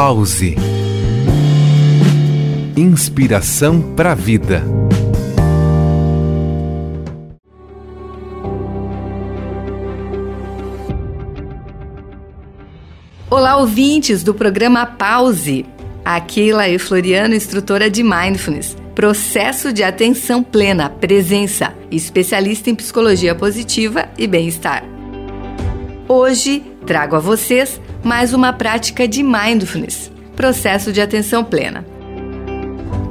Pause. Inspiração para a vida. Olá, ouvintes do programa Pause. Aqui, Laí Floriano, instrutora de Mindfulness, processo de atenção plena, presença, especialista em psicologia positiva e bem-estar. Hoje trago a vocês mais uma prática de Mindfulness, processo de atenção plena.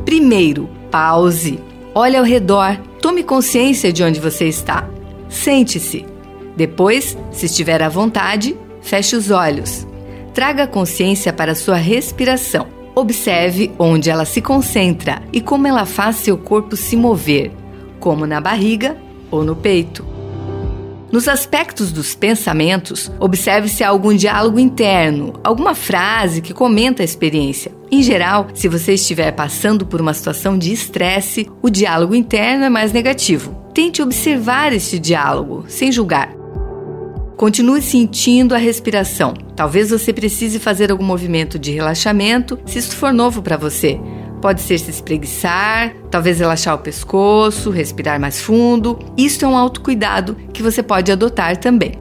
Primeiro, pause. Olhe ao redor, tome consciência de onde você está. Sente-se. Depois, se estiver à vontade, feche os olhos. Traga a consciência para sua respiração. Observe onde ela se concentra e como ela faz seu corpo se mover, como na barriga ou no peito. Nos aspectos dos pensamentos, observe se há algum diálogo interno, alguma frase que comenta a experiência. Em geral, se você estiver passando por uma situação de estresse, o diálogo interno é mais negativo. Tente observar este diálogo, sem julgar. Continue sentindo a respiração. Talvez você precise fazer algum movimento de relaxamento se isso for novo para você. Pode ser se espreguiçar, talvez relaxar o pescoço, respirar mais fundo. Isso é um autocuidado que você pode adotar também.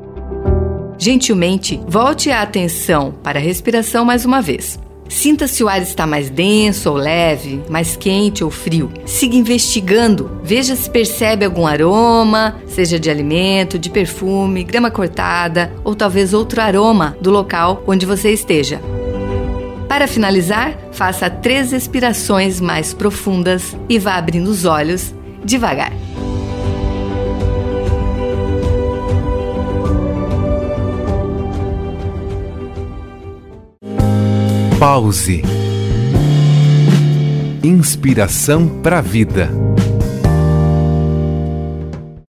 Gentilmente, volte a atenção para a respiração mais uma vez. Sinta se o ar está mais denso ou leve, mais quente ou frio. Siga investigando, veja se percebe algum aroma, seja de alimento, de perfume, grama cortada ou talvez outro aroma do local onde você esteja. Para finalizar, faça três expirações mais profundas e vá abrindo os olhos devagar. Pause. Inspiração para a vida.